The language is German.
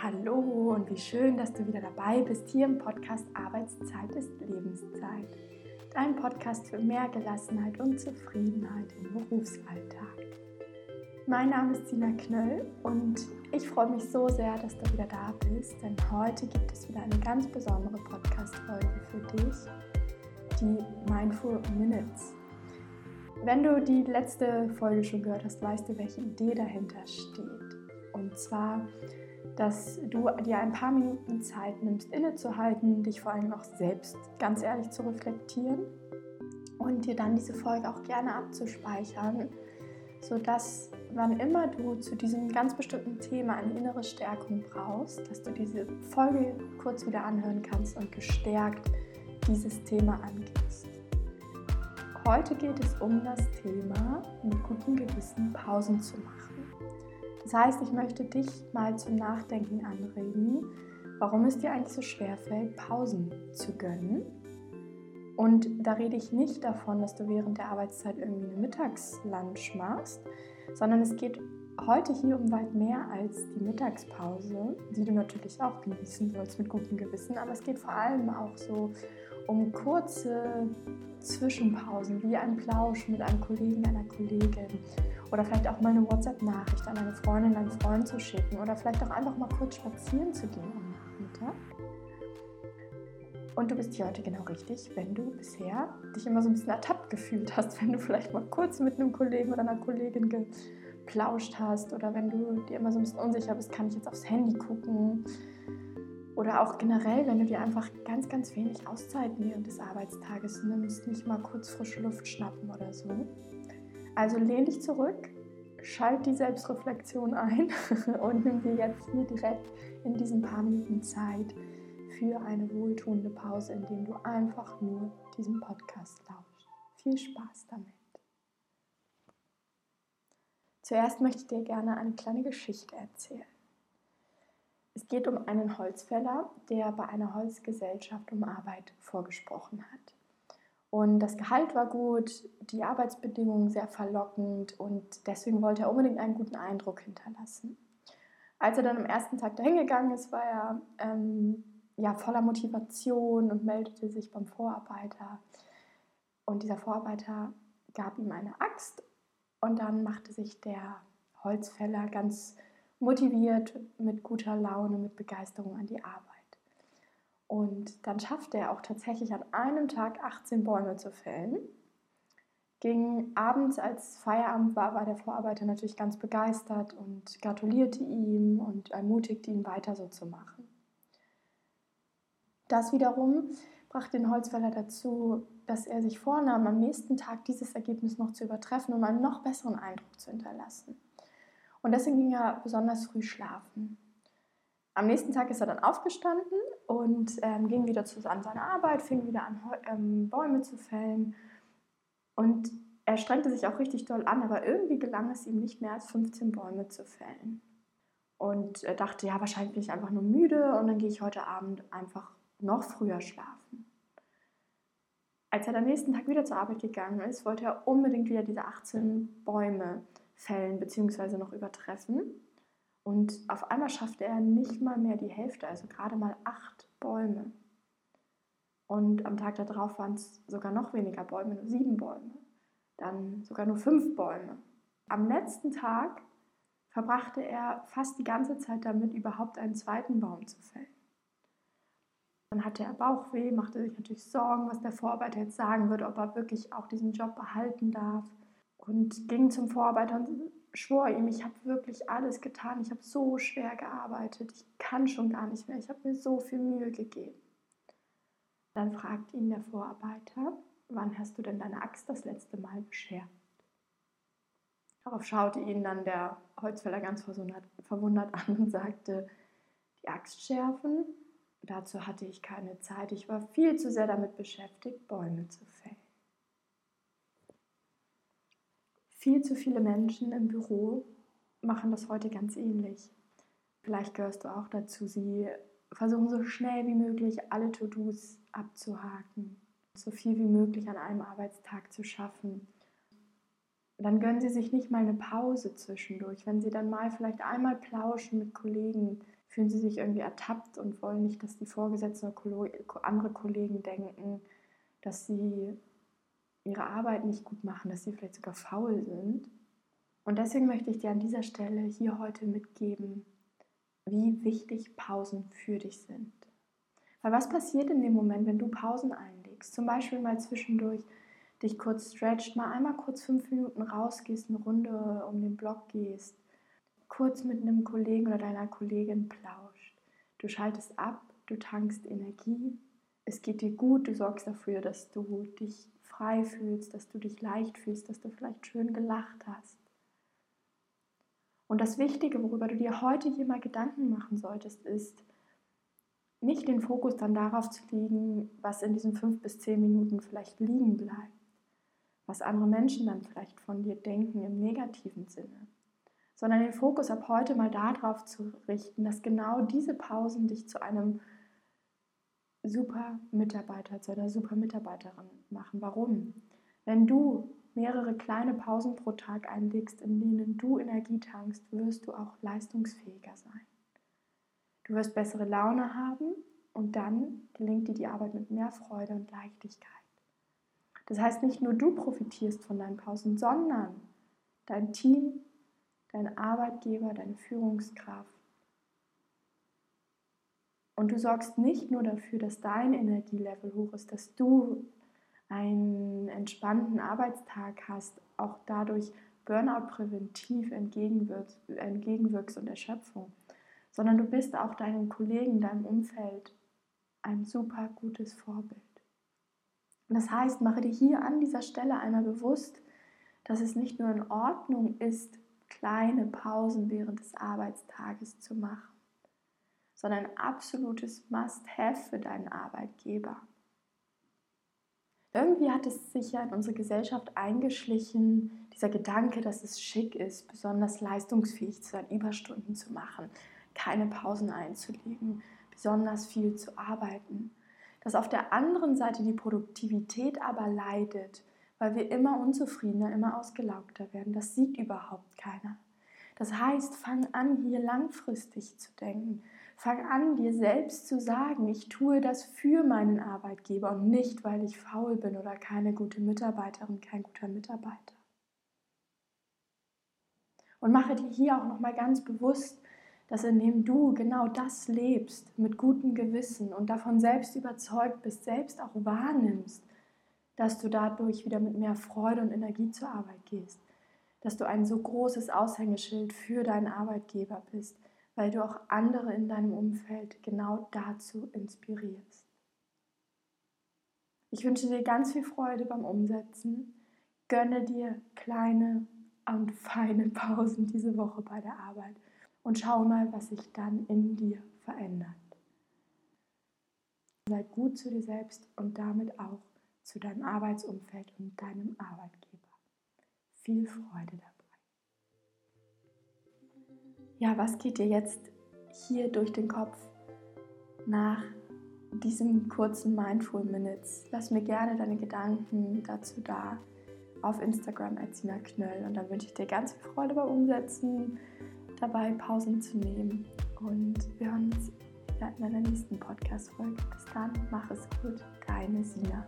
Hallo und wie schön, dass du wieder dabei bist hier im Podcast Arbeitszeit ist Lebenszeit. Dein Podcast für mehr Gelassenheit und Zufriedenheit im Berufsalltag. Mein Name ist Sina Knöll und ich freue mich so sehr, dass du wieder da bist, denn heute gibt es wieder eine ganz besondere Podcast-Folge für dich, die Mindful Minutes. Wenn du die letzte Folge schon gehört hast, weißt du, welche Idee dahinter steht. Und zwar dass du dir ein paar Minuten Zeit nimmst, innezuhalten, dich vor allem auch selbst ganz ehrlich zu reflektieren und dir dann diese Folge auch gerne abzuspeichern, sodass wann immer du zu diesem ganz bestimmten Thema eine innere Stärkung brauchst, dass du diese Folge kurz wieder anhören kannst und gestärkt dieses Thema angehst. Heute geht es um das Thema, mit gutem Gewissen Pausen zu machen. Das heißt, ich möchte dich mal zum Nachdenken anregen, warum es dir eigentlich so schwer fällt, Pausen zu gönnen. Und da rede ich nicht davon, dass du während der Arbeitszeit irgendwie eine Mittagslunch machst, sondern es geht heute hier um weit mehr als die Mittagspause, die du natürlich auch genießen sollst mit gutem Gewissen, aber es geht vor allem auch so um kurze Zwischenpausen, wie ein Plausch mit einem Kollegen, einer Kollegin oder vielleicht auch mal eine WhatsApp-Nachricht an eine Freundin, einen Freund zu schicken oder vielleicht auch einfach mal kurz spazieren zu gehen am Nachmittag. Und du bist hier heute genau richtig, wenn du bisher dich immer so ein bisschen ertappt gefühlt hast, wenn du vielleicht mal kurz mit einem Kollegen oder einer Kollegin geplauscht hast oder wenn du dir immer so ein bisschen unsicher bist, kann ich jetzt aufs Handy gucken oder auch generell, wenn du dir einfach ganz, ganz wenig Auszeiten während des Arbeitstages nimmst, nicht mal kurz frische Luft schnappen oder so. Also lehn dich zurück, schalt die Selbstreflexion ein und nimm dir jetzt hier direkt in diesen paar Minuten Zeit für eine wohltuende Pause, indem du einfach nur diesem Podcast lauschst. Viel Spaß damit. Zuerst möchte ich dir gerne eine kleine Geschichte erzählen. Es geht um einen Holzfäller, der bei einer Holzgesellschaft um Arbeit vorgesprochen hat. Und das Gehalt war gut, die Arbeitsbedingungen sehr verlockend und deswegen wollte er unbedingt einen guten Eindruck hinterlassen. Als er dann am ersten Tag dahin gegangen ist, war er ähm, ja, voller Motivation und meldete sich beim Vorarbeiter. Und dieser Vorarbeiter gab ihm eine Axt und dann machte sich der Holzfäller ganz motiviert, mit guter Laune, mit Begeisterung an die Arbeit. Und dann schaffte er auch tatsächlich an einem Tag 18 Bäume zu fällen. Gegen abends, als Feierabend war, war der Vorarbeiter natürlich ganz begeistert und gratulierte ihm und ermutigte ihn weiter so zu machen. Das wiederum brachte den Holzfäller dazu, dass er sich vornahm, am nächsten Tag dieses Ergebnis noch zu übertreffen, um einen noch besseren Eindruck zu hinterlassen. Und deswegen ging er besonders früh schlafen. Am nächsten Tag ist er dann aufgestanden und ähm, ging wieder zu, an seine Arbeit, fing wieder an, ähm, Bäume zu fällen. Und er strengte sich auch richtig doll an, aber irgendwie gelang es ihm nicht mehr als 15 Bäume zu fällen. Und er dachte, ja, wahrscheinlich bin ich einfach nur müde und dann gehe ich heute Abend einfach noch früher schlafen. Als er am nächsten Tag wieder zur Arbeit gegangen ist, wollte er unbedingt wieder diese 18 Bäume fällen bzw. noch übertreffen. Und auf einmal schaffte er nicht mal mehr die Hälfte, also gerade mal acht Bäume. Und am Tag darauf waren es sogar noch weniger Bäume, nur sieben Bäume. Dann sogar nur fünf Bäume. Am letzten Tag verbrachte er fast die ganze Zeit damit, überhaupt einen zweiten Baum zu fällen. Dann hatte er Bauchweh, machte sich natürlich Sorgen, was der Vorarbeiter jetzt sagen würde, ob er wirklich auch diesen Job behalten darf und ging zum Vorarbeiter und schwor ihm, ich habe wirklich alles getan, ich habe so schwer gearbeitet, ich kann schon gar nicht mehr, ich habe mir so viel Mühe gegeben. Dann fragt ihn der Vorarbeiter, wann hast du denn deine Axt das letzte Mal beschert? Darauf schaute ihn dann der Holzfäller ganz verwundert an und sagte, die Axt schärfen? Dazu hatte ich keine Zeit, ich war viel zu sehr damit beschäftigt, Bäume zu fällen. Viel zu viele Menschen im Büro machen das heute ganz ähnlich. Vielleicht gehörst du auch dazu. Sie versuchen so schnell wie möglich alle To-Dos abzuhaken, so viel wie möglich an einem Arbeitstag zu schaffen. Dann gönnen sie sich nicht mal eine Pause zwischendurch. Wenn sie dann mal vielleicht einmal plauschen mit Kollegen, fühlen sie sich irgendwie ertappt und wollen nicht, dass die Vorgesetzten oder andere Kollegen denken, dass sie ihre Arbeit nicht gut machen, dass sie vielleicht sogar faul sind. Und deswegen möchte ich dir an dieser Stelle hier heute mitgeben, wie wichtig Pausen für dich sind. Weil was passiert in dem Moment, wenn du Pausen einlegst? Zum Beispiel mal zwischendurch dich kurz stretcht, mal einmal kurz fünf Minuten rausgehst, eine Runde um den Block gehst, kurz mit einem Kollegen oder deiner Kollegin plauscht. Du schaltest ab, du tankst Energie, es geht dir gut, du sorgst dafür, dass du dich frei fühlst, dass du dich leicht fühlst, dass du vielleicht schön gelacht hast. Und das Wichtige, worüber du dir heute hier mal Gedanken machen solltest, ist, nicht den Fokus dann darauf zu legen, was in diesen fünf bis zehn Minuten vielleicht liegen bleibt, was andere Menschen dann vielleicht von dir denken im negativen Sinne, sondern den Fokus ab heute mal darauf zu richten, dass genau diese Pausen dich zu einem super Mitarbeiter, zu einer super Mitarbeiterin machen. Warum? Wenn du mehrere kleine Pausen pro Tag einlegst, in denen du Energie tankst, wirst du auch leistungsfähiger sein. Du wirst bessere Laune haben und dann gelingt dir die Arbeit mit mehr Freude und Leichtigkeit. Das heißt, nicht nur du profitierst von deinen Pausen, sondern dein Team, dein Arbeitgeber, deine Führungskraft. Und du sorgst nicht nur dafür, dass dein Energielevel hoch ist, dass du einen entspannten Arbeitstag hast, auch dadurch Burnout präventiv entgegenwirkst, und Erschöpfung, sondern du bist auch deinen Kollegen, deinem Umfeld ein super gutes Vorbild. Das heißt, mache dir hier an dieser Stelle einmal bewusst, dass es nicht nur in Ordnung ist, kleine Pausen während des Arbeitstages zu machen, sondern ein absolutes Must-Have für deinen Arbeitgeber. Irgendwie hat es sich ja in unsere Gesellschaft eingeschlichen, dieser Gedanke, dass es schick ist, besonders leistungsfähig zu sein, Überstunden zu machen, keine Pausen einzulegen, besonders viel zu arbeiten. Dass auf der anderen Seite die Produktivität aber leidet, weil wir immer unzufriedener, immer ausgelaugter werden. Das sieht überhaupt keiner. Das heißt, fang an, hier langfristig zu denken. Fang an, dir selbst zu sagen, ich tue das für meinen Arbeitgeber und nicht, weil ich faul bin oder keine gute Mitarbeiterin, kein guter Mitarbeiter. Und mache dir hier auch nochmal ganz bewusst, dass indem du genau das lebst, mit gutem Gewissen und davon selbst überzeugt bist, selbst auch wahrnimmst, dass du dadurch wieder mit mehr Freude und Energie zur Arbeit gehst, dass du ein so großes Aushängeschild für deinen Arbeitgeber bist, weil du auch andere in deinem Umfeld genau dazu inspirierst. Ich wünsche dir ganz viel Freude beim Umsetzen. Gönne dir kleine und feine Pausen diese Woche bei der Arbeit und schau mal, was sich dann in dir verändert. Sei gut zu dir selbst und damit auch zu deinem Arbeitsumfeld und deinem Arbeitgeber. Viel Freude dabei. Ja, was geht dir jetzt hier durch den Kopf nach diesem kurzen Mindful Minutes? Lass mir gerne deine Gedanken dazu da auf Instagram als Sina Knöll und dann wünsche ich dir ganz viel Freude beim Umsetzen dabei, Pausen zu nehmen. Und wir hören uns in einer nächsten Podcast-Folge. Bis dann, mach es gut, deine Sina.